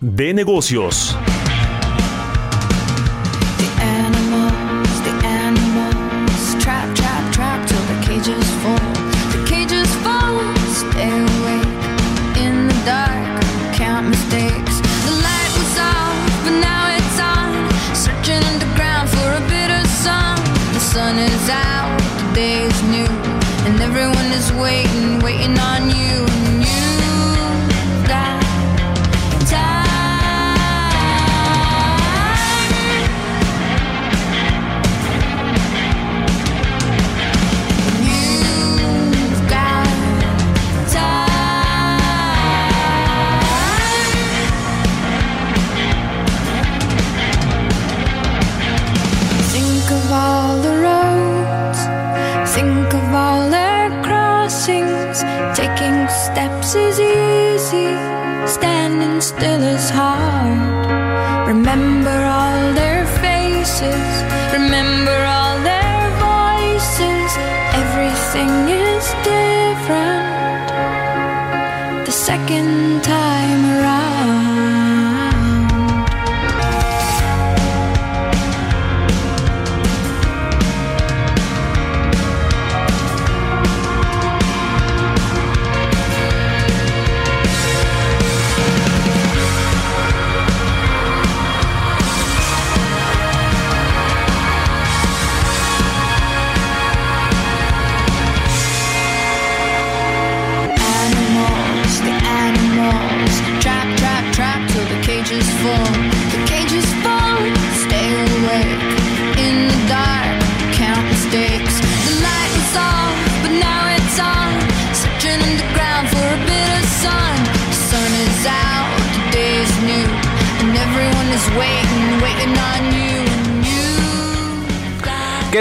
de negocios.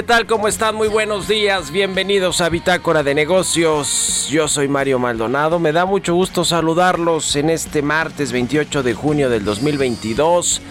Tal? ¿Cómo están? Muy buenos días. Bienvenidos a Bitácora de Negocios. Yo soy Mario Maldonado. Me da mucho gusto saludarlos en este martes 28 de junio del 2022.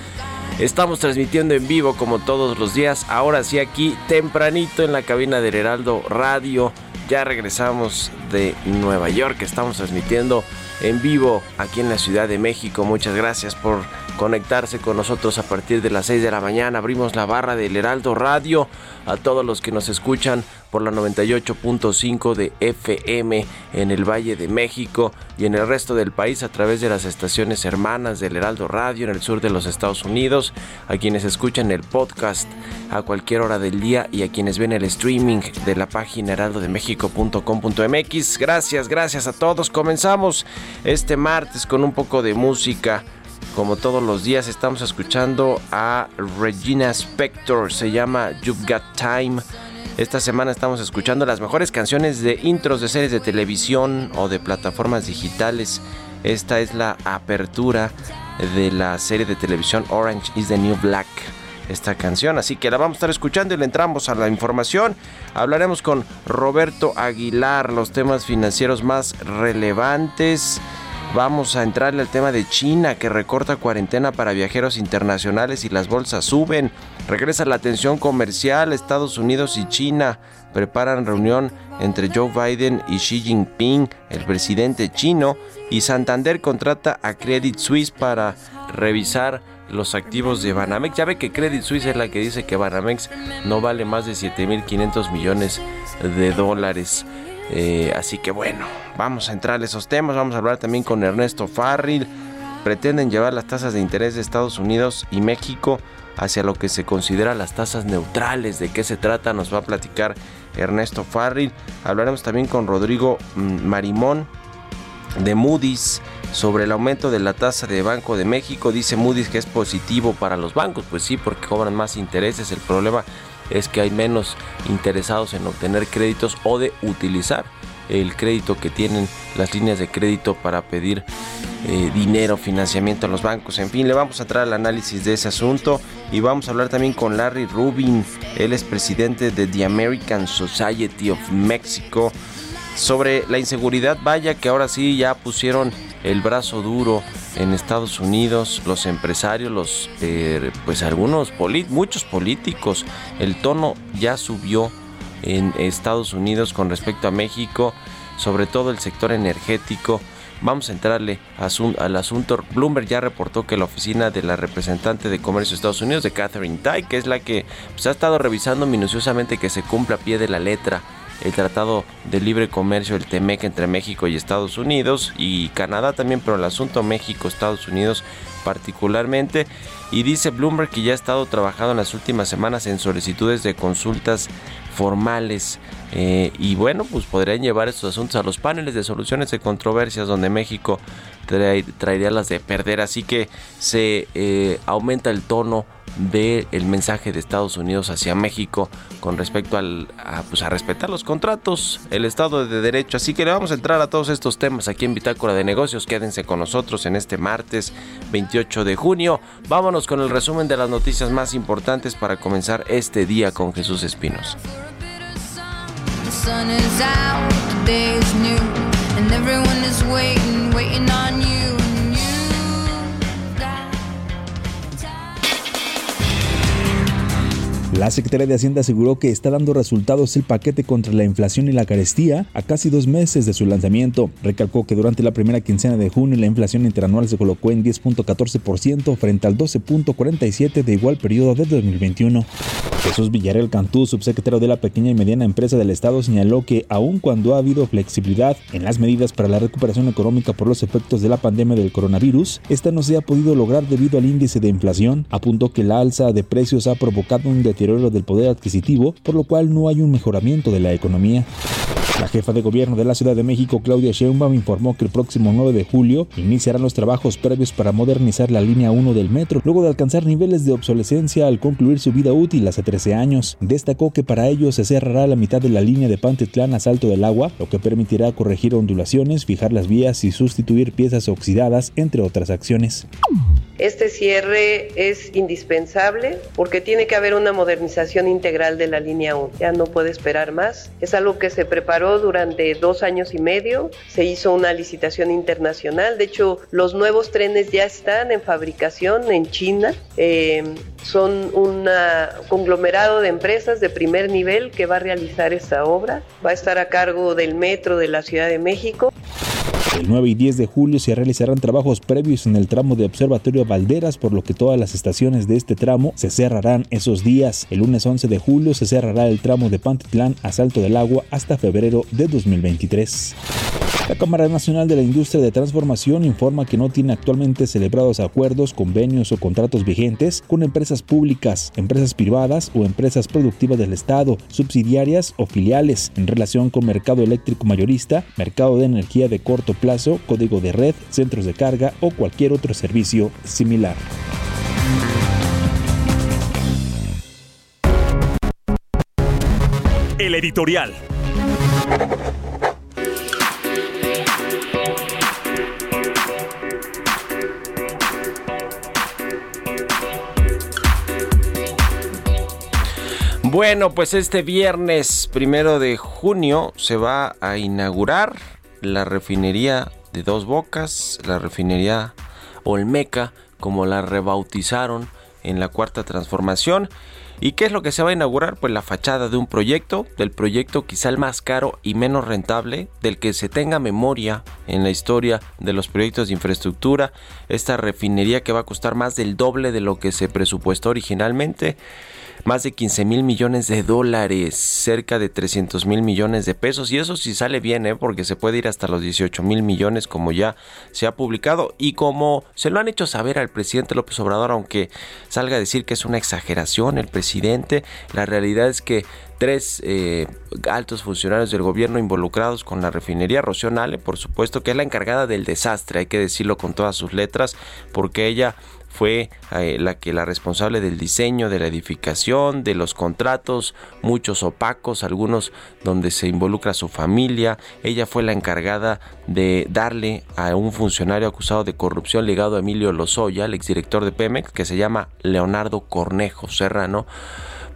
Estamos transmitiendo en vivo como todos los días. Ahora sí aquí tempranito en la cabina del Heraldo Radio. Ya regresamos de Nueva York. Estamos transmitiendo en vivo aquí en la Ciudad de México. Muchas gracias por conectarse con nosotros a partir de las 6 de la mañana. Abrimos la barra del Heraldo Radio a todos los que nos escuchan por la 98.5 de FM en el Valle de México y en el resto del país a través de las estaciones hermanas del Heraldo Radio en el sur de los Estados Unidos, a quienes escuchan el podcast a cualquier hora del día y a quienes ven el streaming de la página heraldodemexico.com.mx. Gracias, gracias a todos. Comenzamos este martes con un poco de música. Como todos los días estamos escuchando a Regina Spector, se llama You've Got Time. Esta semana estamos escuchando las mejores canciones de intros de series de televisión o de plataformas digitales. Esta es la apertura de la serie de televisión Orange is the New Black. Esta canción, así que la vamos a estar escuchando y le entramos a la información. Hablaremos con Roberto Aguilar, los temas financieros más relevantes. Vamos a entrarle al tema de China que recorta cuarentena para viajeros internacionales y las bolsas suben. Regresa la tensión comercial. Estados Unidos y China preparan reunión entre Joe Biden y Xi Jinping, el presidente chino. Y Santander contrata a Credit Suisse para revisar los activos de Banamex. Ya ve que Credit Suisse es la que dice que Banamex no vale más de 7.500 millones de dólares. Eh, así que bueno, vamos a entrar a esos temas. Vamos a hablar también con Ernesto Farril. Pretenden llevar las tasas de interés de Estados Unidos y México hacia lo que se considera las tasas neutrales. ¿De qué se trata? Nos va a platicar Ernesto Farril. Hablaremos también con Rodrigo mm, Marimón de Moody's sobre el aumento de la tasa de Banco de México. Dice Moody's que es positivo para los bancos. Pues sí, porque cobran más intereses. El problema es que hay menos interesados en obtener créditos o de utilizar el crédito que tienen las líneas de crédito para pedir eh, dinero, financiamiento a los bancos. En fin, le vamos a traer el análisis de ese asunto y vamos a hablar también con Larry Rubin. Él es presidente de The American Society of Mexico sobre la inseguridad. Vaya que ahora sí ya pusieron el brazo duro en Estados Unidos, los empresarios, los eh, pues algunos muchos políticos. El tono ya subió en Estados Unidos con respecto a México, sobre todo el sector energético. Vamos a entrarle al asunto. Bloomberg ya reportó que la oficina de la representante de comercio de Estados Unidos, de Catherine Tai, que es la que pues, ha estado revisando minuciosamente que se cumpla a pie de la letra el Tratado de Libre Comercio, el TEMEC entre México y Estados Unidos y Canadá también, pero el asunto México-Estados Unidos particularmente. Y dice Bloomberg que ya ha estado trabajando en las últimas semanas en solicitudes de consultas formales eh, y bueno, pues podrían llevar estos asuntos a los paneles de soluciones de controversias donde México traería las de perder. Así que se eh, aumenta el tono del el mensaje de Estados Unidos hacia México con respecto al, a, pues a respetar los contratos, el Estado de Derecho. Así que le vamos a entrar a todos estos temas aquí en Bitácora de Negocios. Quédense con nosotros en este martes 28 de junio. Vámonos con el resumen de las noticias más importantes para comenzar este día con Jesús Espinos. Sun is out, the day is new, and everyone is waiting, waiting on you. La Secretaría de Hacienda aseguró que está dando resultados el paquete contra la inflación y la carestía a casi dos meses de su lanzamiento. Recalcó que durante la primera quincena de junio la inflación interanual se colocó en 10.14% frente al 12.47% de igual periodo de 2021. Jesús Villarreal Cantú, subsecretario de la pequeña y mediana empresa del Estado, señaló que aun cuando ha habido flexibilidad en las medidas para la recuperación económica por los efectos de la pandemia del coronavirus, esta no se ha podido lograr debido al índice de inflación. Apuntó que la alza de precios ha provocado un deterioro del poder adquisitivo, por lo cual no hay un mejoramiento de la economía. La jefa de gobierno de la Ciudad de México, Claudia Sheinbaum, informó que el próximo 9 de julio iniciarán los trabajos previos para modernizar la línea 1 del metro, luego de alcanzar niveles de obsolescencia al concluir su vida útil hace 13 años. Destacó que para ello se cerrará la mitad de la línea de Pantitlán a Salto del Agua, lo que permitirá corregir ondulaciones, fijar las vías y sustituir piezas oxidadas, entre otras acciones. Este cierre es indispensable porque tiene que haber una modernización integral de la línea 1. Ya no puede esperar más. Es algo que se preparó durante dos años y medio. Se hizo una licitación internacional. De hecho, los nuevos trenes ya están en fabricación en China. Eh, son un conglomerado de empresas de primer nivel que va a realizar esta obra. Va a estar a cargo del metro de la Ciudad de México. El 9 y 10 de julio se realizarán trabajos previos en el tramo de Observatorio Valderas, por lo que todas las estaciones de este tramo se cerrarán esos días. El lunes 11 de julio se cerrará el tramo de Pantitlán a Salto del Agua hasta febrero de 2023. La Cámara Nacional de la Industria de Transformación informa que no tiene actualmente celebrados acuerdos, convenios o contratos vigentes con empresas públicas, empresas privadas o empresas productivas del Estado, subsidiarias o filiales en relación con mercado eléctrico mayorista, mercado de energía de corto plazo, código de red, centros de carga o cualquier otro servicio similar. El editorial. Bueno, pues este viernes primero de junio se va a inaugurar la refinería de Dos Bocas, la refinería Olmeca, como la rebautizaron en la cuarta transformación. ¿Y qué es lo que se va a inaugurar? Pues la fachada de un proyecto, del proyecto quizá el más caro y menos rentable, del que se tenga memoria en la historia de los proyectos de infraestructura. Esta refinería que va a costar más del doble de lo que se presupuestó originalmente más de 15 mil millones de dólares, cerca de 300 mil millones de pesos. Y eso sí sale bien, ¿eh? porque se puede ir hasta los 18 mil millones como ya se ha publicado. Y como se lo han hecho saber al presidente López Obrador, aunque salga a decir que es una exageración el presidente, la realidad es que tres eh, altos funcionarios del gobierno involucrados con la refinería, Rocío Nale, por supuesto, que es la encargada del desastre, hay que decirlo con todas sus letras, porque ella fue eh, la que la responsable del diseño de la edificación, de los contratos, muchos opacos, algunos donde se involucra su familia. Ella fue la encargada de darle a un funcionario acusado de corrupción ligado a Emilio Lozoya, el exdirector de Pemex, que se llama Leonardo Cornejo Serrano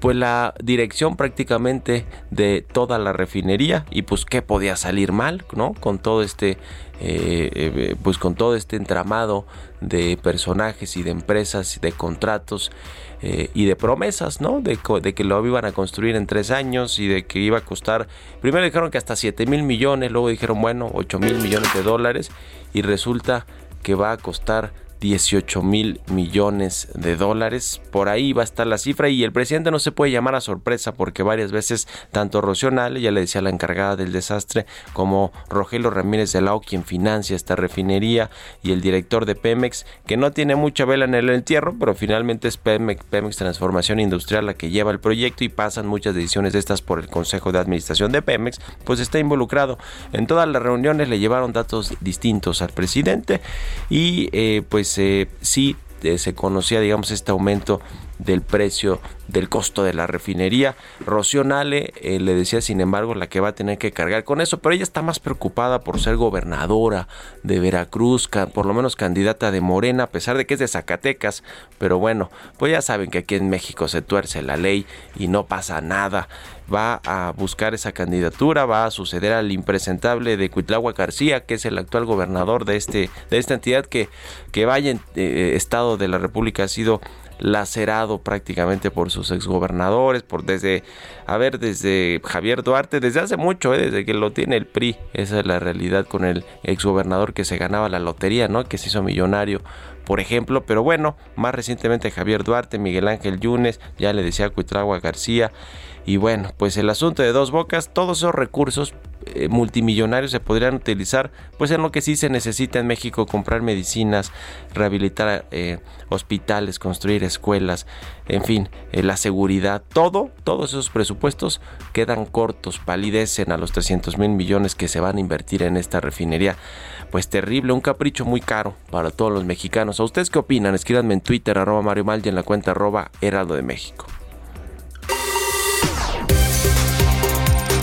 pues la dirección prácticamente de toda la refinería y pues qué podía salir mal, ¿no? Con todo este, eh, eh, pues con todo este entramado de personajes y de empresas, de contratos eh, y de promesas, ¿no? De, de, que lo iban a construir en tres años y de que iba a costar, primero dijeron que hasta 7 mil millones, luego dijeron, bueno, 8 mil millones de dólares y resulta que va a costar 18 mil millones de dólares. Por ahí va a estar la cifra y el presidente no se puede llamar a sorpresa porque varias veces tanto Rocío ya le decía la encargada del desastre, como Rogelio Ramírez de Lao, quien financia esta refinería, y el director de Pemex, que no tiene mucha vela en el entierro, pero finalmente es Pemex, Pemex Transformación Industrial la que lleva el proyecto y pasan muchas decisiones de estas por el Consejo de Administración de Pemex, pues está involucrado. En todas las reuniones le llevaron datos distintos al presidente y eh, pues pues sí eh, se conocía, digamos, este aumento del precio del costo de la refinería. Rocío Nale eh, le decía, sin embargo, la que va a tener que cargar con eso, pero ella está más preocupada por ser gobernadora de Veracruz, por lo menos candidata de Morena, a pesar de que es de Zacatecas. Pero bueno, pues ya saben que aquí en México se tuerce la ley y no pasa nada va a buscar esa candidatura, va a suceder al impresentable de Cuitlagua García, que es el actual gobernador de, este, de esta entidad que, que vaya en eh, estado de la República ha sido lacerado prácticamente por sus exgobernadores, por desde, a ver, desde Javier Duarte, desde hace mucho, eh, desde que lo tiene el PRI, esa es la realidad con el exgobernador que se ganaba la lotería, ¿no? Que se hizo millonario por ejemplo, pero bueno, más recientemente Javier Duarte, Miguel Ángel Yunes, ya le decía Cuitragua García, y bueno, pues el asunto de dos bocas, todos esos recursos eh, multimillonarios se podrían utilizar pues en lo que sí se necesita en México, comprar medicinas, rehabilitar eh, hospitales, construir escuelas, en fin, eh, la seguridad, todo, todos esos presupuestos quedan cortos, palidecen a los 300 mil millones que se van a invertir en esta refinería. Pues terrible, un capricho muy caro para todos los mexicanos. ¿A ustedes qué opinan? Escríbanme en Twitter, arroba Mario Mal y en la cuenta arroba Heraldo de México.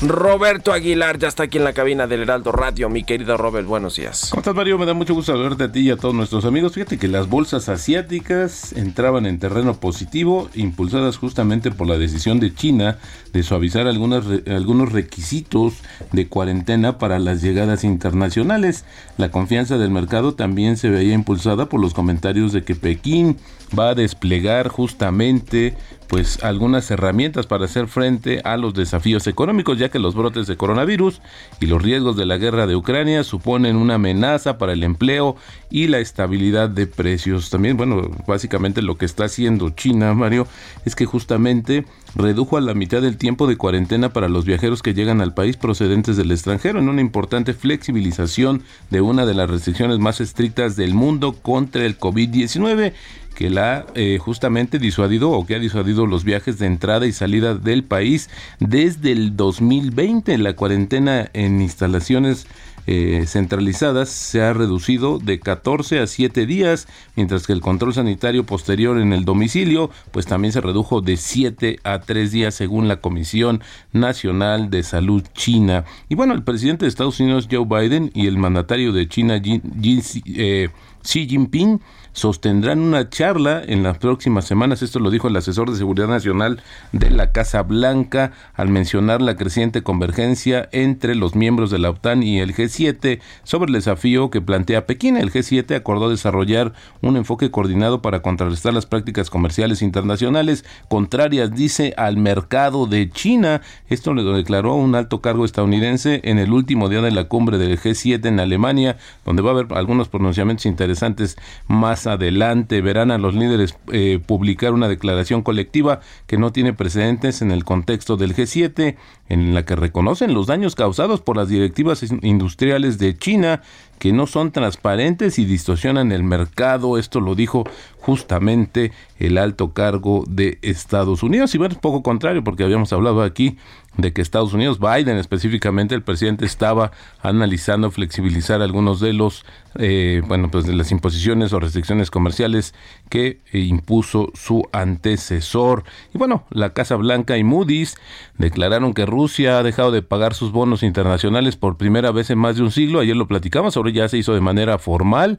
Roberto Aguilar ya está aquí en la cabina del Heraldo Radio. Mi querido Robert, buenos días. ¿Cómo estás, Mario? Me da mucho gusto verte a ti y a todos nuestros amigos. Fíjate que las bolsas asiáticas entraban en terreno positivo, impulsadas justamente por la decisión de China de suavizar algunos requisitos de cuarentena para las llegadas internacionales. La confianza del mercado también se veía impulsada por los comentarios de que Pekín va a desplegar justamente pues algunas herramientas para hacer frente a los desafíos económicos, ya que los brotes de coronavirus y los riesgos de la guerra de Ucrania suponen una amenaza para el empleo y la estabilidad de precios. También, bueno, básicamente lo que está haciendo China, Mario, es que justamente redujo a la mitad del tiempo de cuarentena para los viajeros que llegan al país procedentes del extranjero en una importante flexibilización de una de las restricciones más estrictas del mundo contra el COVID-19 que la eh, justamente disuadido o que ha disuadido los viajes de entrada y salida del país desde el 2020. La cuarentena en instalaciones eh, centralizadas se ha reducido de 14 a 7 días, mientras que el control sanitario posterior en el domicilio, pues también se redujo de 7 a 3 días según la Comisión Nacional de Salud China. Y bueno, el presidente de Estados Unidos, Joe Biden, y el mandatario de China, eh, Xi Jinping, sostendrán una charla en las próximas semanas. Esto lo dijo el asesor de Seguridad Nacional de la Casa Blanca al mencionar la creciente convergencia entre los miembros de la OTAN y el G7 sobre el desafío que plantea Pekín. El G7 acordó desarrollar un enfoque coordinado para contrarrestar las prácticas comerciales internacionales contrarias, dice, al mercado de China. Esto lo declaró un alto cargo estadounidense en el último día de la cumbre del G7 en Alemania, donde va a haber algunos pronunciamientos interesantes más adelante. Verán a los líderes eh, publicar una declaración colectiva que no tiene precedentes en el contexto del G7, en la que reconocen los daños causados por las directivas industriales de China que no son transparentes y distorsionan el mercado. Esto lo dijo justamente el alto cargo de Estados Unidos. Y bueno, es poco contrario porque habíamos hablado aquí de que Estados Unidos, Biden específicamente, el presidente estaba analizando flexibilizar algunos de los, eh, bueno, pues de las imposiciones o restricciones comerciales que impuso su antecesor. Y bueno, la Casa Blanca y Moody's declararon que Rusia ha dejado de pagar sus bonos internacionales por primera vez en más de un siglo. Ayer lo platicamos, ya se hizo de manera formal.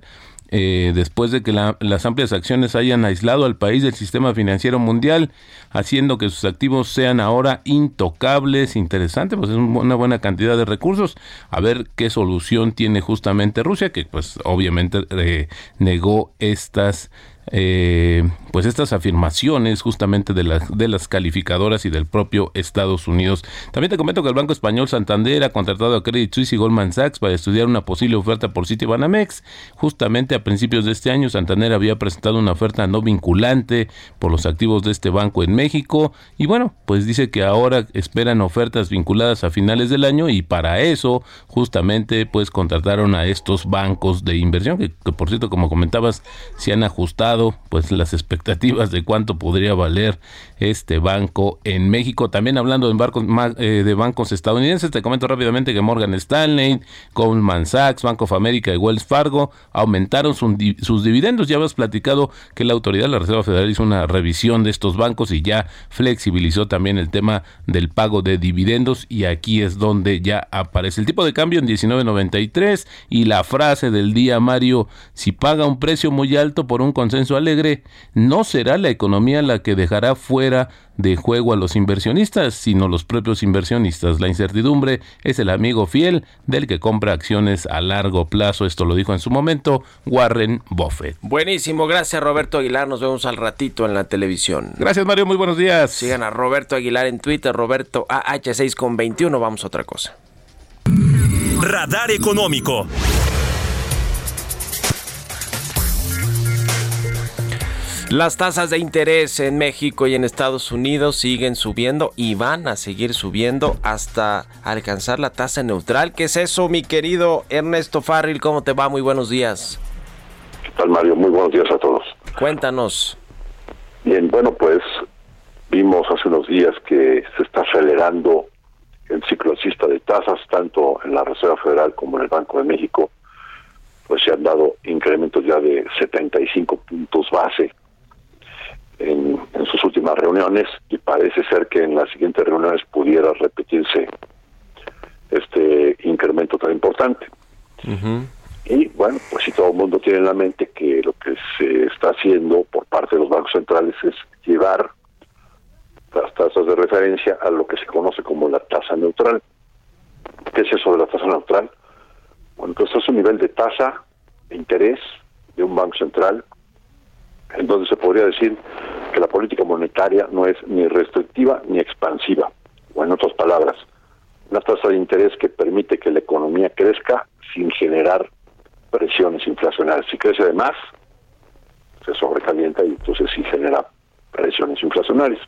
Eh, después de que las amplias acciones hayan aislado al país del sistema financiero mundial, haciendo que sus activos sean ahora intocables. Interesante, pues es una buena cantidad de recursos. A ver qué solución tiene justamente Rusia, que pues obviamente eh, negó estas eh, pues estas afirmaciones justamente de las, de las calificadoras y del propio Estados Unidos. También te comento que el Banco Español Santander ha contratado a Credit Suisse y Goldman Sachs para estudiar una posible oferta por Citibanamex. Justamente a principios de este año, Santander había presentado una oferta no vinculante por los activos de este banco en México y bueno, pues dice que ahora esperan ofertas vinculadas a finales del año y para eso justamente pues contrataron a estos bancos de inversión que, que por cierto como comentabas se han ajustado pues las expectativas de cuánto podría valer este banco en México. También hablando de bancos, eh, de bancos estadounidenses, te comento rápidamente que Morgan Stanley, Goldman Sachs, Bank of America y Wells Fargo aumentaron sus dividendos. Ya habías platicado que la autoridad de la Reserva Federal hizo una revisión de estos bancos y ya flexibilizó también el tema del pago de dividendos y aquí es donde ya aparece el tipo de cambio en 19.93 y la frase del día Mario, si paga un precio muy alto por un consenso alegre, no será la economía la que dejará fuera de juego a los inversionistas, sino los propios inversionistas. La incertidumbre es el amigo fiel del que compra acciones a largo plazo. Esto lo dijo en su momento Warren Buffett. Buenísimo, gracias Roberto Aguilar. Nos vemos al ratito en la televisión. Gracias Mario, muy buenos días. Sigan a Roberto Aguilar en Twitter, Roberto AH6 con 21. Vamos a otra cosa. Radar económico. Las tasas de interés en México y en Estados Unidos siguen subiendo y van a seguir subiendo hasta alcanzar la tasa neutral. ¿Qué es eso, mi querido Ernesto Farril? ¿Cómo te va? Muy buenos días. ¿Qué tal, Mario? Muy buenos días a todos. Cuéntanos. Bien, bueno, pues vimos hace unos días que se está acelerando el ciclo alcista de tasas, tanto en la Reserva Federal como en el Banco de México, pues se han dado incrementos ya de 75 puntos base en, sus últimas reuniones y parece ser que en las siguientes reuniones pudiera repetirse este incremento tan importante. Y bueno, pues si todo el mundo tiene en la mente que lo que se está haciendo por parte de los bancos centrales es llevar las tasas de referencia a lo que se conoce como la tasa neutral. ¿Qué es eso de la tasa neutral? Bueno, pues es un nivel de tasa de interés de un banco central en donde se podría decir que la política monetaria no es ni restrictiva ni expansiva, o en otras palabras, una tasa de interés que permite que la economía crezca sin generar presiones inflacionarias. Si crece de más, se sobrecalienta y entonces sí genera presiones inflacionarias.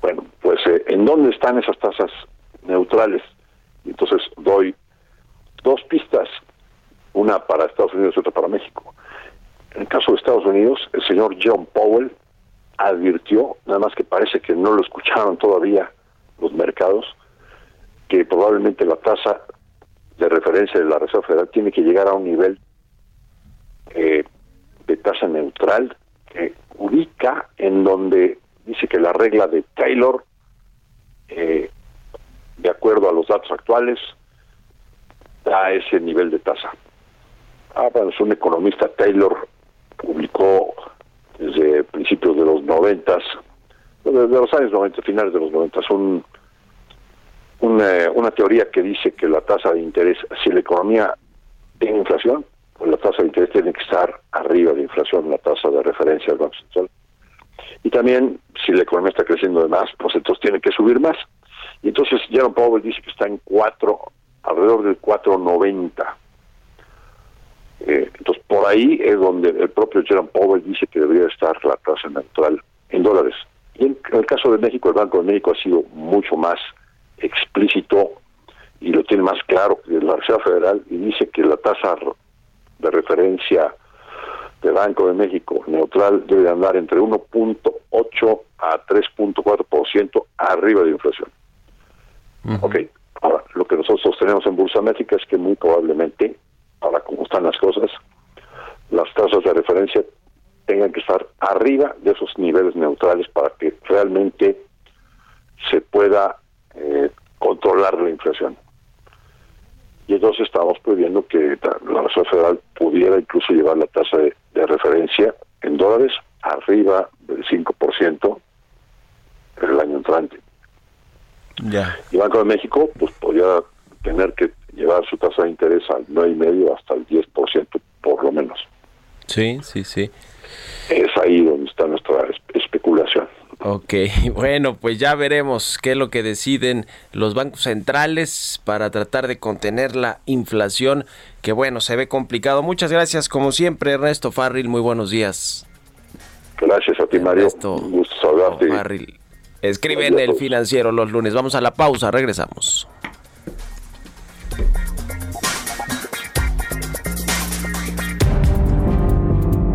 Bueno, pues eh, ¿en dónde están esas tasas neutrales? Entonces doy dos pistas, una para Estados Unidos y otra para México. En el caso de Estados Unidos, el señor John Powell advirtió, nada más que parece que no lo escucharon todavía los mercados, que probablemente la tasa de referencia de la Reserva Federal tiene que llegar a un nivel eh, de tasa neutral que ubica en donde dice que la regla de Taylor, eh, de acuerdo a los datos actuales, da ese nivel de tasa. Ah, bueno, es un economista Taylor publicó desde principios de los noventas, desde los años 90, finales de los noventas, un, una, una teoría que dice que la tasa de interés, si la economía tiene inflación, pues la tasa de interés tiene que estar arriba de inflación, la tasa de referencia del Banco Central. Y también, si la economía está creciendo de más, pues entonces tiene que subir más. Y entonces Jerome Powell dice que está en 4, alrededor del 4.90. Eh, por ahí es donde el propio Jerome Powell dice que debería estar la tasa neutral en dólares. Y en, el caso de México, el Banco de México ha sido mucho más explícito y lo tiene más claro que la Reserva Federal y dice que la tasa de referencia del Banco de México neutral debe andar entre 1.8 a 3.4% arriba de inflación. Ok, ahora lo que nosotros tenemos en Bursa México es que muy probablemente, ahora como están las cosas, las tasas de referencia tengan que estar arriba de esos niveles neutrales para que realmente se pueda eh, controlar la inflación. Y entonces estamos previendo que la Reserva Federal pudiera incluso llevar la tasa de, referencia en dólares arriba del 5% en el año entrante. Y Banco de México pues podría tener que llevar su tasa de interés al 9,5 hasta el 10% por lo menos. Sí, sí, sí. Es ahí donde está nuestra especulación. Ok, bueno, pues ya veremos qué es lo que deciden los bancos centrales para tratar de contener la inflación, que bueno, se ve complicado. Muchas gracias, como siempre, Ernesto Farril, muy buenos días. Gracias a ti, Mario. Ernesto gusto saludarte. Farril. Escribe en el financiero los lunes. Vamos a la pausa, regresamos.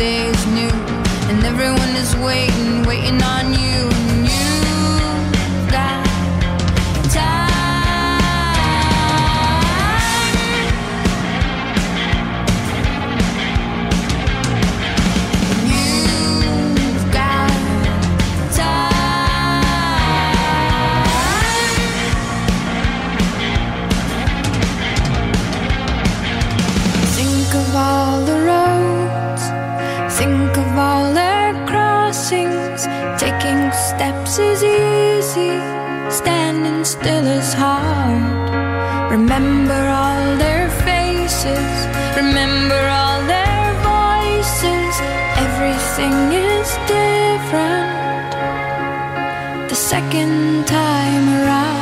day is new, and everyone is waiting, waiting on you. still is hard. Remember all their faces, remember all their voices. Everything is different the second time around.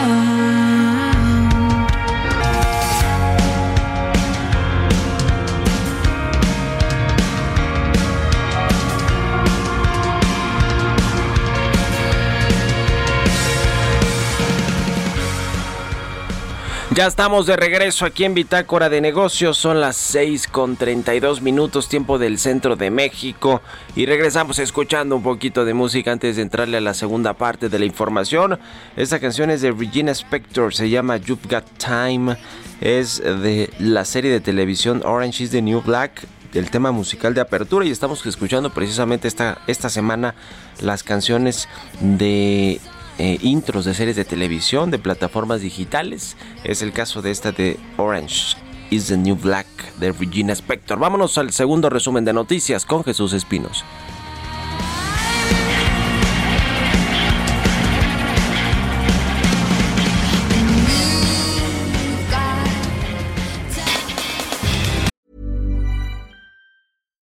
Ya estamos de regreso aquí en Bitácora de Negocios. Son las 6 con 32 minutos, tiempo del centro de México. Y regresamos escuchando un poquito de música antes de entrarle a la segunda parte de la información. Esta canción es de Regina Spector, se llama You've Got Time. Es de la serie de televisión Orange is the New Black el tema musical de apertura y estamos escuchando precisamente esta, esta semana las canciones de eh, intros de series de televisión, de plataformas digitales. Es el caso de esta de Orange is the New Black de Regina Spector. Vámonos al segundo resumen de noticias con Jesús Espinos.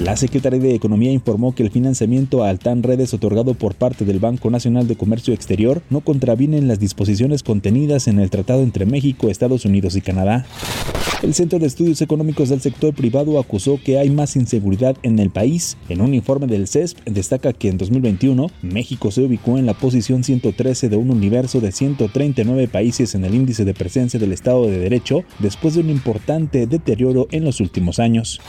La Secretaría de Economía informó que el financiamiento a Altan Redes otorgado por parte del Banco Nacional de Comercio Exterior no contraviene las disposiciones contenidas en el tratado entre México, Estados Unidos y Canadá. El Centro de Estudios Económicos del Sector Privado acusó que hay más inseguridad en el país. En un informe del CESP destaca que en 2021 México se ubicó en la posición 113 de un universo de 139 países en el índice de presencia del Estado de Derecho después de un importante deterioro en los últimos años.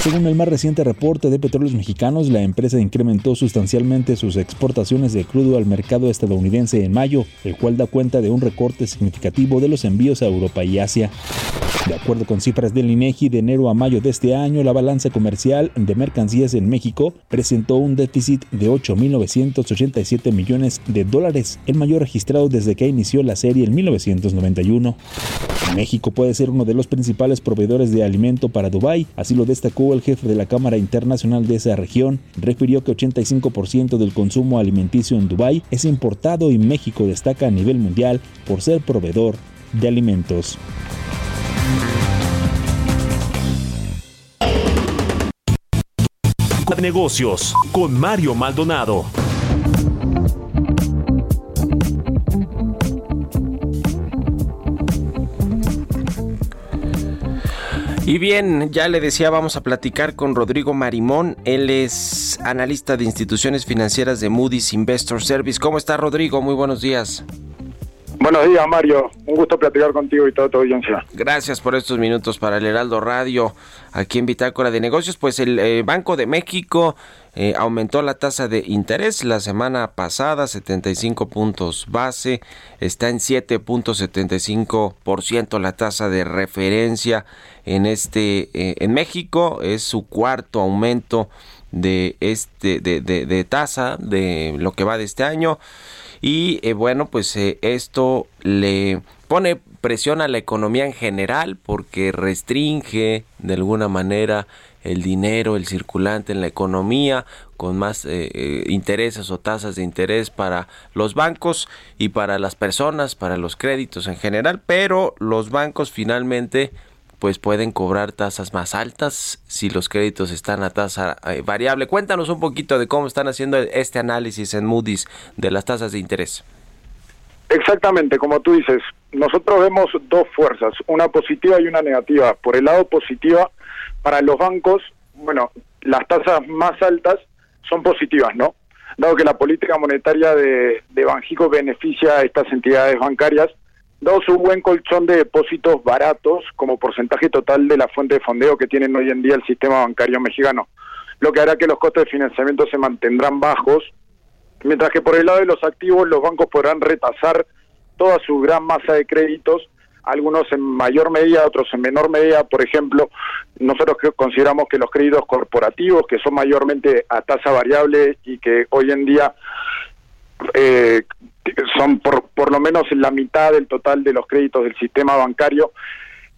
Según el más reciente reporte de petróleos mexicanos, la empresa incrementó sustancialmente sus exportaciones de crudo al mercado estadounidense en mayo, el cual da cuenta de un recorte significativo de los envíos a Europa y Asia. De acuerdo con cifras del INEGI de enero a mayo de este año, la balanza comercial de mercancías en México presentó un déficit de 8.987 millones de dólares, el mayor registrado desde que inició la serie en 1991. México puede ser uno de los principales proveedores de alimento para Dubái, así lo destacó el jefe de la Cámara Internacional de esa región. Refirió que 85% del consumo alimenticio en Dubái es importado y México destaca a nivel mundial por ser proveedor de alimentos. Negocios con Mario Maldonado. Y bien, ya le decía, vamos a platicar con Rodrigo Marimón. Él es analista de instituciones financieras de Moody's Investor Service. ¿Cómo está Rodrigo? Muy buenos días. Buenos días, Mario. Un gusto platicar contigo y toda tu audiencia. Gracias por estos minutos para el Heraldo Radio, aquí en Bitácora de Negocios. Pues el eh, Banco de México eh, aumentó la tasa de interés la semana pasada, 75 puntos base, está en 7.75% la tasa de referencia en este eh, en México, es su cuarto aumento de este de, de, de tasa de lo que va de este año y eh, bueno pues eh, esto le pone presión a la economía en general porque restringe de alguna manera el dinero, el circulante en la economía, con más eh, intereses o tasas de interés para los bancos y para las personas, para los créditos en general, pero los bancos finalmente pues pueden cobrar tasas más altas si los créditos están a tasa eh, variable. Cuéntanos un poquito de cómo están haciendo este análisis en Moody's de las tasas de interés. Exactamente, como tú dices, nosotros vemos dos fuerzas, una positiva y una negativa. Por el lado positiva, para los bancos, bueno, las tasas más altas son positivas, ¿no? Dado que la política monetaria de, de Banjico beneficia a estas entidades bancarias, dado su buen colchón de depósitos baratos como porcentaje total de la fuente de fondeo que tienen hoy en día el sistema bancario mexicano, lo que hará que los costes de financiamiento se mantendrán bajos, mientras que por el lado de los activos los bancos podrán retasar toda su gran masa de créditos algunos en mayor medida, otros en menor medida. Por ejemplo, nosotros consideramos que los créditos corporativos, que son mayormente a tasa variable y que hoy en día eh, son por, por lo menos la mitad del total de los créditos del sistema bancario,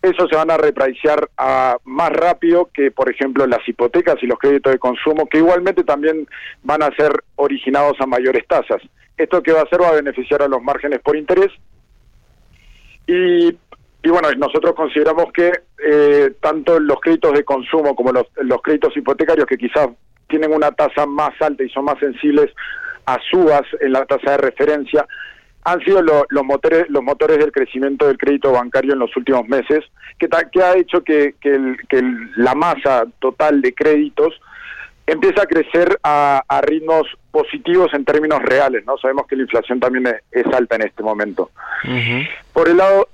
esos se van a repriciar a, más rápido que, por ejemplo, las hipotecas y los créditos de consumo, que igualmente también van a ser originados a mayores tasas. Esto que va a hacer va a beneficiar a los márgenes por interés y, y bueno, nosotros consideramos que eh, tanto los créditos de consumo como los, los créditos hipotecarios, que quizás tienen una tasa más alta y son más sensibles a subas en la tasa de referencia, han sido los motores los motores del crecimiento del crédito bancario en los últimos meses, que, que ha hecho que, que, el, que la masa total de créditos empieza a crecer a, a, ritmos positivos en términos reales, ¿no? Sabemos que la inflación también es, es alta en este momento. Uh -huh. Por el lado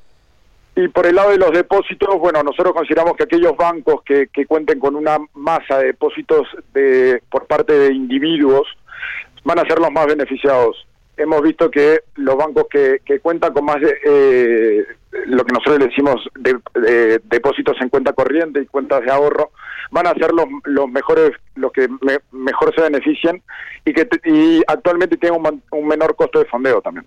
y por el lado de los depósitos, bueno, nosotros consideramos que aquellos bancos que, que cuenten con una masa de depósitos de por parte de individuos van a ser los más beneficiados. Hemos visto que los bancos que, que cuentan con más de, eh, lo que nosotros le decimos de, depósitos en cuenta corriente y cuentas de ahorro, van a ser los, los mejores, los que mejor se benefician y que y actualmente tienen un, menor costo de fondeo también.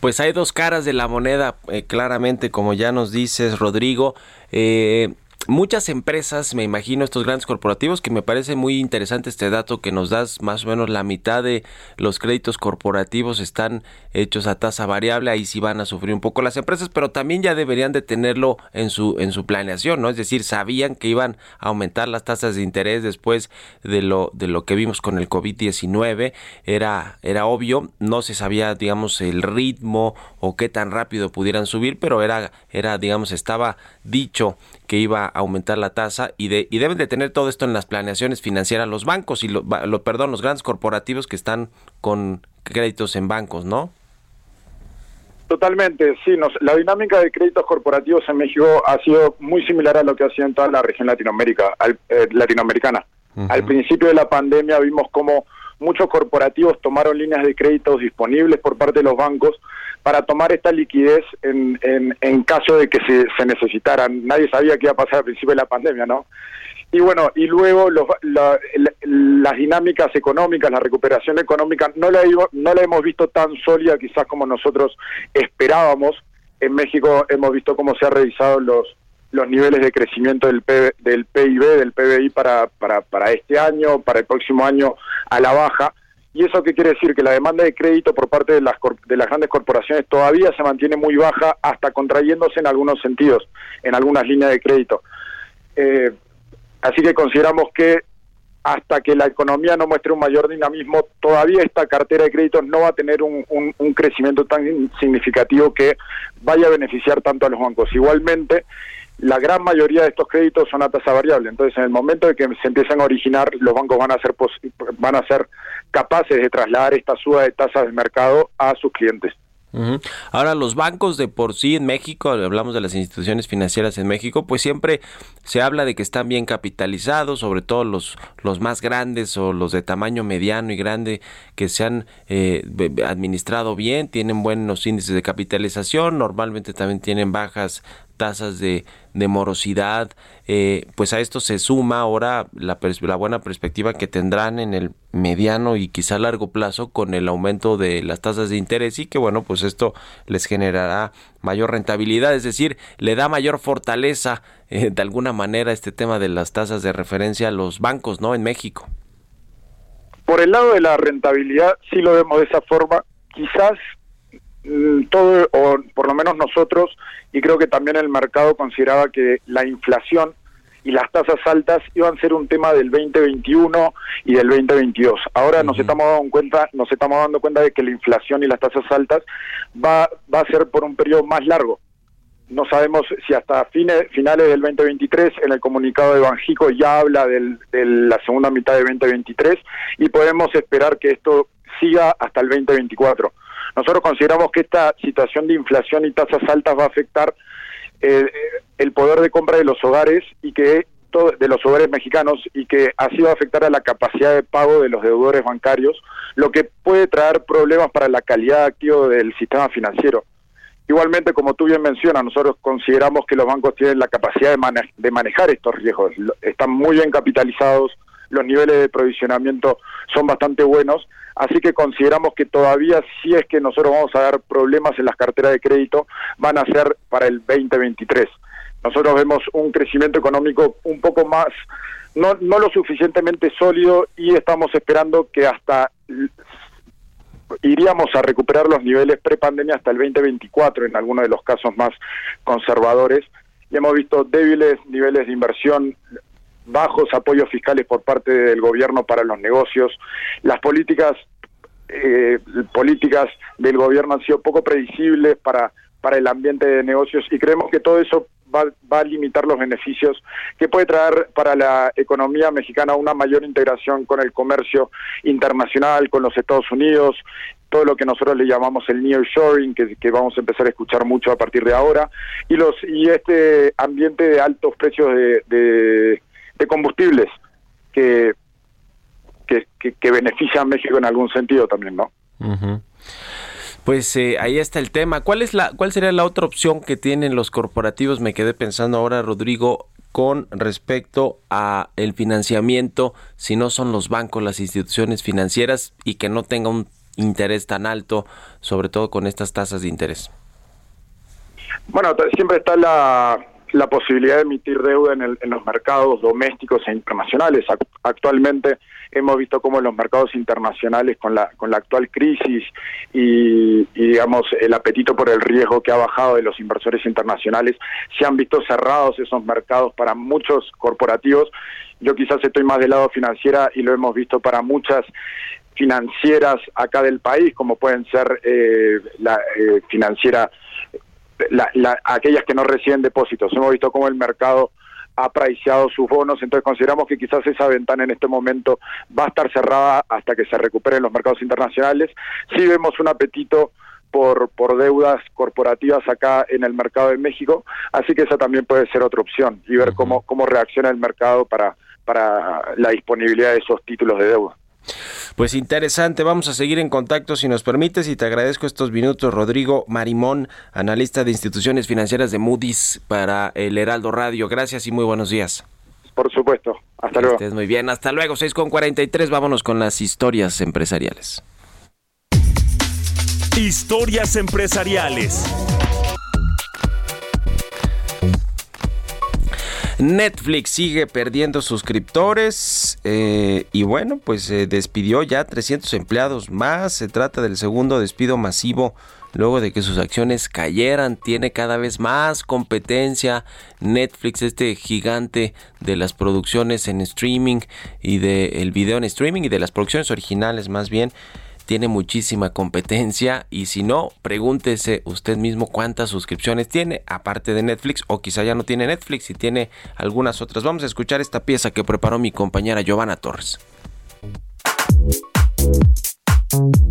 Pues hay dos caras de la moneda, eh, claramente, como ya nos dices, Rodrigo. Eh, muchas empresas, me imagino, estos grandes corporativos, que me parece muy interesante este dato que nos das, más o menos la mitad de los créditos corporativos están hechos a tasa variable, ahí sí van a sufrir un poco las empresas, pero también ya deberían de tenerlo en su en su planeación, ¿no? Es decir, sabían que iban a aumentar las tasas de interés después de lo de lo que vimos con el COVID-19, era era obvio, no se sabía, digamos, el ritmo o qué tan rápido pudieran subir, pero era era digamos estaba dicho que iba a aumentar la tasa y, de, y deben de tener todo esto en las planeaciones financieras los bancos y lo, perdón, los grandes corporativos que están con créditos en bancos, ¿no? Totalmente, sí. la dinámica de créditos corporativos en México ha sido muy similar a lo que ha sido en toda la región Latinoamérica, eh, latinoamericana. Al principio de la pandemia vimos como muchos corporativos tomaron líneas de créditos disponibles por parte de los bancos para tomar esta liquidez en, en, caso de que se, se, necesitaran. Nadie sabía qué iba a pasar al principio de la pandemia, ¿no? Y bueno, y luego las dinámicas económicas, la recuperación económica, no la, no la hemos visto tan sólida quizás como nosotros esperábamos. En México hemos visto cómo se han revisado los, los niveles de crecimiento del, del PIB, del PBI para, para, para este año, para el próximo año a la baja. ¿Y eso qué quiere decir? Que la demanda de crédito por parte de las, de las grandes corporaciones todavía se mantiene muy baja, hasta contrayéndose en algunos sentidos, en algunas líneas de crédito. Eh, así que consideramos que hasta que la economía no muestre un mayor dinamismo, todavía esta cartera de créditos no va a tener un, crecimiento tan significativo que vaya a beneficiar tanto a los bancos. Igualmente, la gran mayoría de estos créditos son a tasa variable. Entonces, en el momento de que se empiezan a originar, los bancos van a ser van a ser capaces de trasladar esta suba de tasas del mercado a sus clientes. Ahora, los bancos de por sí en México, hablamos de las instituciones financieras en México, pues siempre se habla de que están bien capitalizados, sobre todo los, los más grandes o los de tamaño mediano y grande que se han eh, administrado bien, tienen buenos índices de capitalización, normalmente también tienen bajas tasas de, de morosidad, eh, pues a esto se suma ahora la, la, buena perspectiva que tendrán en el mediano y quizá largo plazo con el aumento de las tasas de interés y que bueno, pues esto les generará mayor rentabilidad, es decir, le da mayor fortaleza eh, de alguna manera este tema de las tasas de referencia a los bancos, ¿no? En México. Por el lado de la rentabilidad, sí lo vemos de esa forma. Quizás todo, o por lo menos nosotros, y creo que también el mercado consideraba que la inflación y las tasas altas iban a ser un tema del 2021 y del 2022. Ahora nos estamos dando cuenta, nos estamos dando cuenta de que la inflación y las tasas altas va, va a ser por un periodo más largo. No sabemos si hasta fines, finales del 2023, en el comunicado de Banjico ya habla del, de la segunda mitad de 2023 y podemos esperar que esto siga hasta el 2024. Nosotros consideramos que esta situación de inflación y tasas altas va a afectar eh, el poder de compra de los hogares y que de los hogares mexicanos y que así va a afectar a la capacidad de pago de los deudores bancarios, lo que puede traer problemas para la calidad activa del sistema financiero. Igualmente, como tú bien mencionas, nosotros consideramos que los bancos tienen la capacidad de, de manejar estos riesgos, están muy bien capitalizados, los niveles de provisionamiento son bastante buenos Así que consideramos que todavía si es que nosotros vamos a dar problemas en las carteras de crédito, van a ser para el 2023. Nosotros vemos un crecimiento económico un poco más, no, no lo suficientemente sólido y estamos esperando que hasta iríamos a recuperar los niveles prepandemia hasta el 2024 en algunos de los casos más conservadores. Y hemos visto débiles niveles de inversión bajos apoyos fiscales por parte del gobierno para los negocios. Las políticas eh, políticas del gobierno han sido poco predecibles para para el ambiente de negocios y creemos que todo eso va, va, a limitar los beneficios que puede traer para la economía mexicana una mayor integración con el comercio internacional, con los Estados Unidos, todo lo que nosotros le llamamos el nearshoring, que, que vamos a empezar a escuchar mucho a partir de ahora, y los y este ambiente de altos precios de de combustibles que, que, que, beneficia a México en algún sentido también, ¿no? Pues eh, ahí está el tema. ¿Cuál es la, cuál sería la otra opción que tienen los corporativos? Me quedé pensando ahora, Rodrigo, con respecto a el financiamiento, si no son los bancos, las instituciones financieras y que no tenga un interés tan alto, sobre todo con estas tasas de interés. Bueno, siempre está la, la posibilidad de emitir deuda en, en, los mercados domésticos e internacionales. Actualmente hemos visto cómo los mercados internacionales con la, con la actual crisis y, digamos el apetito por el riesgo que ha bajado de los inversores internacionales, se han visto cerrados esos mercados para muchos corporativos. Yo quizás estoy más del lado financiera y lo hemos visto para muchas financieras acá del país, como pueden ser eh, la eh, financiera la, aquellas que no reciben depósitos. Hemos visto cómo el mercado ha apreciado sus bonos, entonces consideramos que quizás esa ventana en este momento va a estar cerrada hasta que se recuperen los mercados internacionales. Sí vemos un apetito por, por deudas corporativas acá en el mercado de México, así que esa también puede ser otra opción y ver cómo, cómo reacciona el mercado para, para la disponibilidad de esos títulos de deuda. Pues interesante, vamos a seguir en contacto si nos permites y te agradezco estos minutos, Rodrigo Marimón, analista de instituciones financieras de Moody's para el Heraldo Radio. Gracias y muy buenos días. Por supuesto, hasta luego. Estés muy bien, hasta luego, 6 con 43, vámonos con las historias empresariales. Historias empresariales. Netflix sigue perdiendo suscriptores eh, y bueno, pues se despidió ya 300 empleados más. Se trata del segundo despido masivo luego de que sus acciones cayeran. Tiene cada vez más competencia. Netflix, este gigante de las producciones en streaming y del video en streaming y de las producciones originales más bien tiene muchísima competencia y si no, pregúntese usted mismo cuántas suscripciones tiene, aparte de Netflix, o quizá ya no tiene Netflix y tiene algunas otras. Vamos a escuchar esta pieza que preparó mi compañera Giovanna Torres.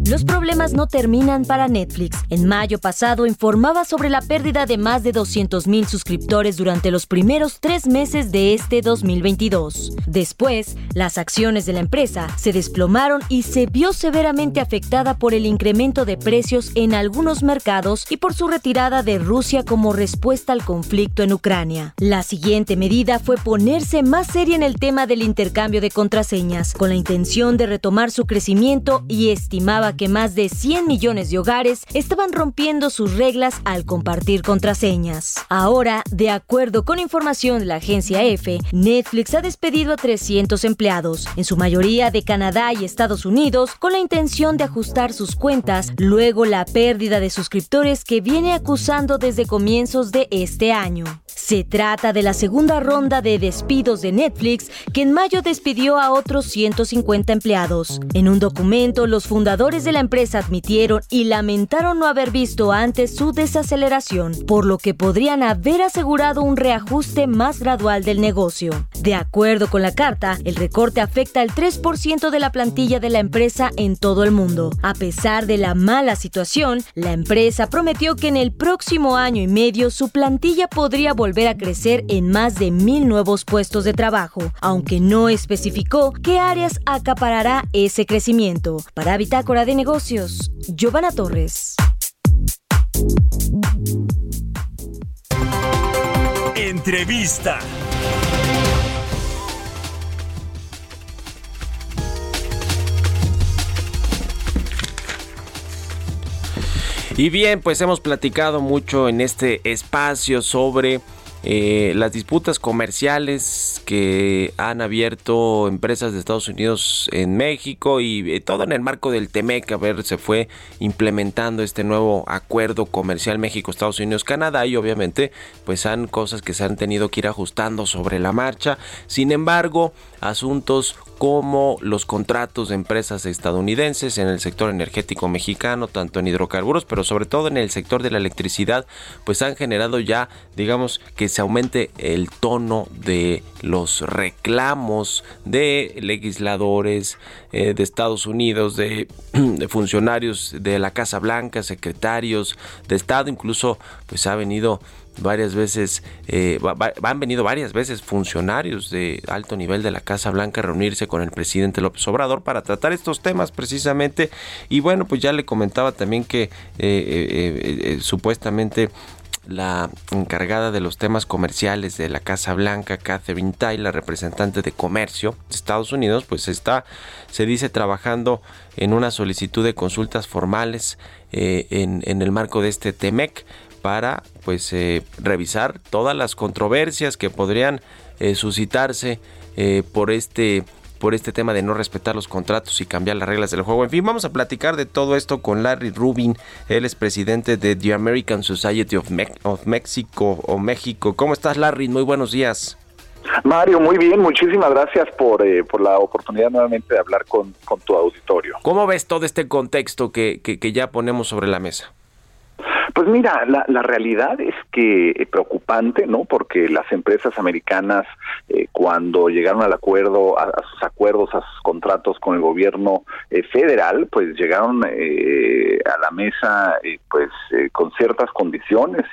Los problemas no terminan para Netflix. En mayo pasado informaba sobre la pérdida de más de 200.000 suscriptores durante los primeros tres meses de este 2022. Después, las acciones de la empresa se desplomaron y se vio severamente afectada por el incremento de precios en algunos mercados y por su retirada de Rusia como respuesta al conflicto en Ucrania. La siguiente medida fue ponerse más seria en el tema del intercambio de contraseñas, con la intención de retomar su crecimiento y estimaba que más de 100 millones de hogares estaban rompiendo sus reglas al compartir contraseñas. Ahora, de acuerdo con información de la agencia EFE, Netflix ha despedido a 300 empleados, en su mayoría de Canadá y Estados Unidos, con la intención de ajustar sus cuentas luego la pérdida de suscriptores que viene acusando desde comienzos de este año. Se trata de la segunda ronda de despidos de Netflix, que en mayo despidió a otros 150 empleados. En un documento, los fundadores de la empresa admitieron y lamentaron no haber visto antes su desaceleración, por lo que podrían haber asegurado un reajuste más gradual del negocio. De acuerdo con la carta, el recorte afecta al 3% de la plantilla de la empresa en todo el mundo. A pesar de la mala situación, la empresa prometió que en el próximo año y medio su plantilla podría volver a crecer en más de mil nuevos puestos de trabajo, aunque no especificó qué áreas acaparará ese crecimiento. Para Bitácora de Negocios, Giovanna Torres. Entrevista. Y bien, pues hemos platicado mucho en este espacio sobre eh, las disputas comerciales que han abierto empresas de Estados Unidos en México y eh, todo en el marco del TEMEC, a ver, se fue implementando este nuevo acuerdo comercial México, Estados Unidos, Canadá y obviamente pues han cosas que se han tenido que ir ajustando sobre la marcha. Sin embargo, asuntos como los contratos de empresas estadounidenses en el sector energético mexicano, tanto en hidrocarburos, pero sobre todo en el sector de la electricidad, pues han generado ya, digamos que se aumente el tono de los reclamos de legisladores de Estados Unidos, de, funcionarios de la Casa Blanca, secretarios de Estado, incluso pues ha venido varias veces, eh, han venido varias veces funcionarios de alto nivel de la Casa Blanca a reunirse con el presidente López Obrador para tratar estos temas precisamente. Y bueno, pues ya le comentaba también que eh, eh, supuestamente la encargada de los temas comerciales de la Casa Blanca, Catherine la representante de comercio de Estados Unidos, pues está, se dice, trabajando en una solicitud de consultas formales en, en, el marco de este TEMEC para pues eh, revisar todas las controversias que podrían eh, suscitarse eh, por este por este tema de no respetar los contratos y cambiar las reglas del juego. En fin, vamos a platicar de todo esto con Larry Rubin. Él es presidente de The American Society of, Mexico o México. ¿Cómo estás, Larry? Muy buenos días. Mario, muy bien, muchísimas gracias por, por la oportunidad nuevamente de hablar con, con, tu auditorio. ¿Cómo ves todo este contexto que, que, que ya ponemos sobre la mesa? Pues mira, la, la realidad es que eh, preocupante, ¿no? Porque las empresas americanas, eh, cuando llegaron al acuerdo, a, sus acuerdos, a sus contratos con el gobierno eh, federal, pues llegaron eh, a la mesa, eh, pues con ciertas condiciones,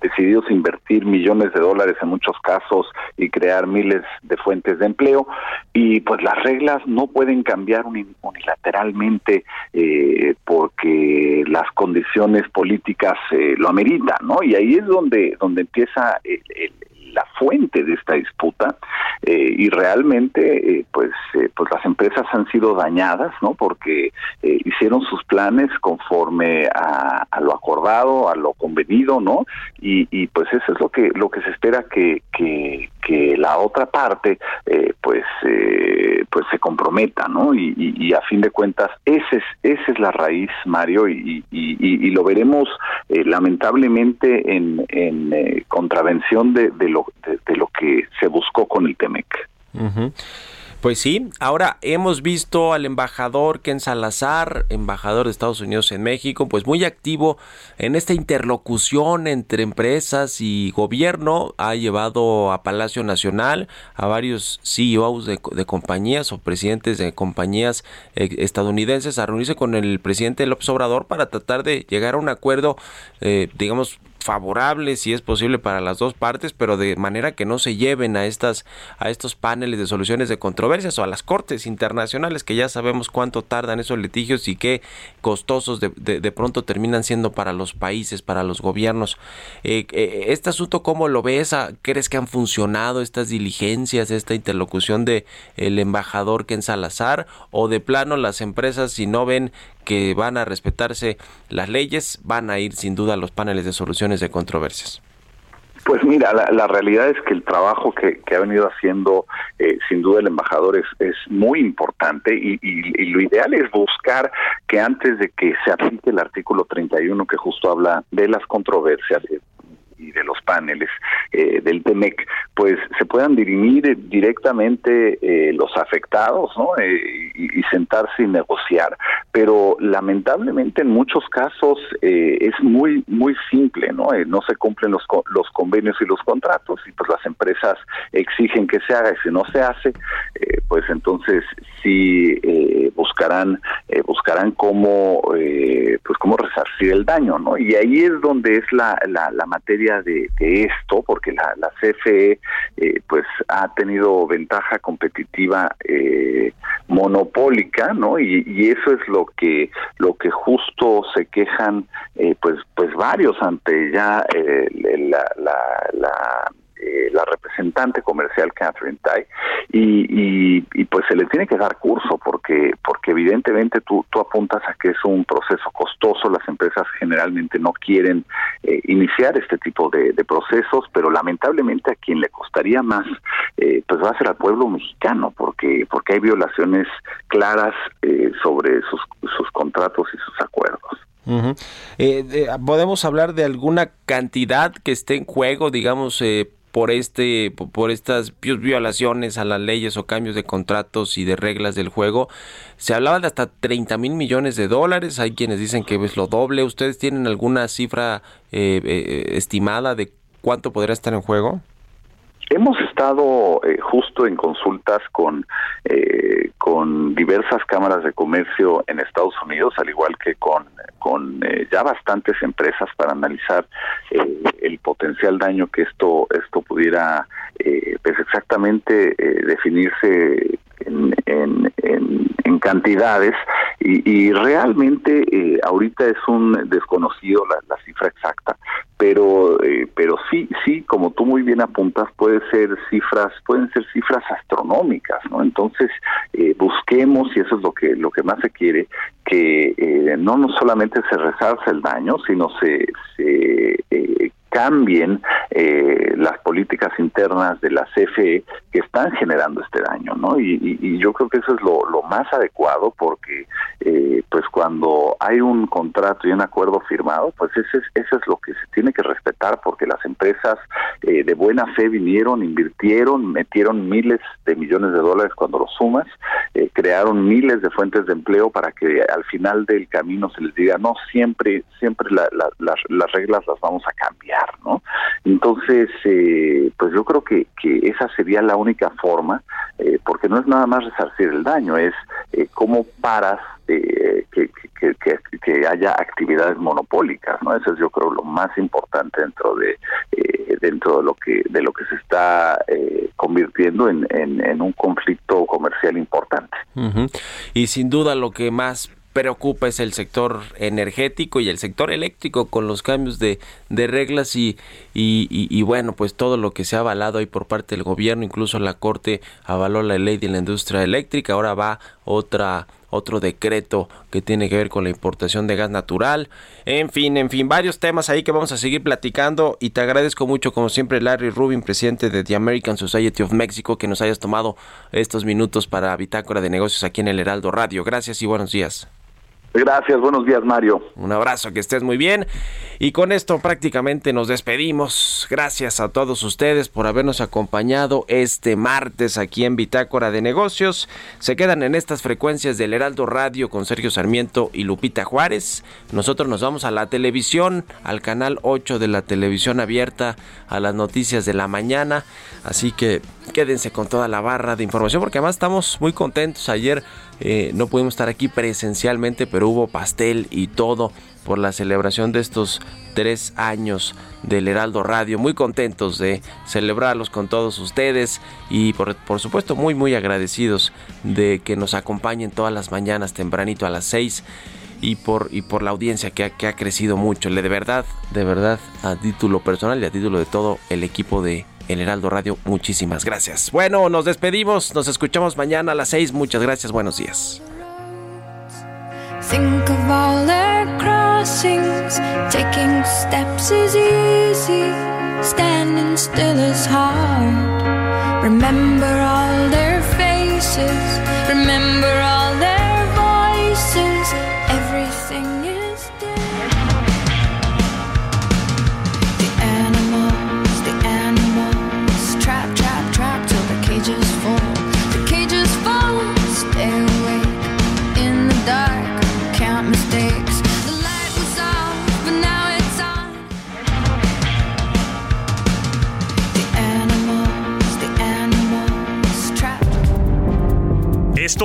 decididos invertir millones de dólares en muchos casos y crear miles de fuentes de empleo, y pues las reglas no pueden cambiar unilateralmente porque las condiciones políticas eh, lo ameritan, ¿no? Y ahí es donde, donde empieza el, la fuente de esta disputa eh, y realmente eh, pues eh, pues las empresas han sido dañadas no porque hicieron sus planes conforme a, lo acordado a lo convenido no y, pues eso es lo que lo que se espera que, que la otra parte pues pues se comprometa no y, y, a fin de cuentas ese es esa es la raíz Mario y, y lo veremos lamentablemente en, en contravención de, de lo de, lo que se buscó con el TEMEC. Pues sí, ahora hemos visto al embajador Ken Salazar, embajador de Estados Unidos en México, pues muy activo en esta interlocución entre empresas y gobierno. Ha llevado a Palacio Nacional a varios CEOs de, compañías o presidentes de compañías eh, estadounidenses a reunirse con el presidente López Obrador para tratar de llegar a un acuerdo, eh, digamos, favorable si es posible para las dos partes, pero de manera que no se lleven a estas a estos paneles de soluciones de controversias o a las cortes internacionales que ya sabemos cuánto tardan esos litigios y qué costosos de, de, pronto terminan siendo para los países, para los gobiernos. Eh, eh, este asunto cómo lo ves? Ah, ¿Crees que han funcionado estas diligencias, esta interlocución de el embajador Ken Salazar o de plano las empresas si no ven que van a respetarse las leyes, van a ir sin duda a los paneles de soluciones de controversias. Pues mira, la, realidad es que el trabajo que, ha venido haciendo eh, sin duda el embajador es, es muy importante y, y, lo ideal es buscar que antes de que se aplique el artículo 31 que justo habla de las controversias, y de los paneles eh, del TEMEC, pues se puedan dirimir directamente eh, los afectados ¿no? Eh, y, sentarse y negociar. Pero lamentablemente en muchos casos es muy muy simple, ¿no? no se cumplen los, los convenios y los contratos y pues las empresas exigen que se haga y si no se hace, pues entonces sí buscarán buscarán cómo pues cómo resarcir el daño, ¿no? Y ahí es donde es la, la, la materia de, esto, porque la, la CFE eh, pues ha tenido ventaja competitiva eh, monopólica, ¿no? Y, eso es lo que lo que justo se quejan eh, pues pues varios ante ya la, la eh, la representante comercial Catherine Tai y, pues se le tiene que dar curso porque porque evidentemente tú, tú apuntas a que es un proceso costoso, las empresas generalmente no quieren eh, iniciar este tipo de, procesos, pero lamentablemente a quien le costaría más eh, pues va a ser al pueblo mexicano porque porque hay violaciones claras sobre sus, sus contratos y sus acuerdos. ¿Podemos hablar de alguna cantidad que esté en juego, digamos, eh, por este por estas violaciones a las leyes o cambios de contratos y de reglas del juego. Se hablaba de hasta 30 mil millones de dólares. Hay quienes dicen que es lo doble. Ustedes tienen alguna cifra eh, eh, estimada de cuánto podría estar en juego? Hemos estado eh, justo en consultas con eh, con diversas cámaras de comercio en Estados Unidos, al igual que con con eh, ya bastantes empresas para analizar el potencial daño que esto esto pudiera pues exactamente definirse en, en, en, cantidades. Y, realmente ahorita es un desconocido la, la cifra exacta pero eh, pero sí sí como tú muy bien apuntas puede ser cifras pueden ser cifras astronómicas no entonces eh, busquemos y eso es lo que lo que más se quiere que eh, no no solamente se resarce el daño sino se se cambien eh, las políticas internas de la CFE que están generando este daño, ¿no? Y, yo creo que eso es lo, más adecuado porque, eh, pues cuando hay un contrato y un acuerdo firmado, pues ese es, eso es lo que se tiene que respetar porque las empresas eh, de buena fe vinieron, invirtieron, metieron miles de millones de dólares cuando lo sumas, crearon miles de fuentes de empleo para que al final del camino se les diga, no, siempre, siempre las reglas las vamos a cambiar. ¿No? Entonces, eh, pues yo creo que, que esa sería la única forma, eh, porque no es nada más resarcir el daño, es eh, cómo paras que, que, haya actividades monopólicas, ¿no? Eso es yo creo lo más importante dentro de dentro de lo que de lo que se está convirtiendo en, en, un conflicto comercial importante. Y sin duda lo que más preocupa es el sector energético y el sector eléctrico con los cambios de, reglas y, y, bueno, pues todo lo que se ha avalado ahí por parte del gobierno, incluso la Corte avaló la ley de la industria eléctrica, ahora va otra otro decreto que tiene que ver con la importación de gas natural. En fin, en fin, varios temas ahí que vamos a seguir platicando y te agradezco mucho como siempre Larry Rubin, presidente de The American Society of Mexico, que nos hayas tomado estos minutos para Bitácora de Negocios aquí en el Heraldo Radio. Gracias y buenos días. Gracias, buenos días Mario. Un abrazo, que estés muy bien. Y con esto prácticamente nos despedimos. Gracias a todos ustedes por habernos acompañado este martes aquí en Bitácora de Negocios. Se quedan en estas frecuencias del Heraldo Radio con Sergio Sarmiento y Lupita Juárez. Nosotros nos vamos a la televisión, al canal 8 de la televisión abierta, a las noticias de la mañana. Así que quédense con toda la barra de información porque además estamos muy contentos. Ayer eh, no pudimos estar aquí presencialmente, pero hubo pastel y todo por la celebración de estos tres años del Heraldo Radio. Muy contentos de celebrarlos con todos ustedes y por, supuesto muy muy agradecidos de que nos acompañen todas las mañanas tempranito a las seis y por, y por la audiencia que ha, que ha crecido mucho. De verdad, de verdad, a título personal y a título de todo el equipo de el Heraldo Radio. Muchísimas gracias. Bueno, nos despedimos, nos escuchamos mañana a las 6. Muchas gracias, buenos días. Think of all their crossings, taking steps is easy, standing still is hard. Remember all their faces, remember all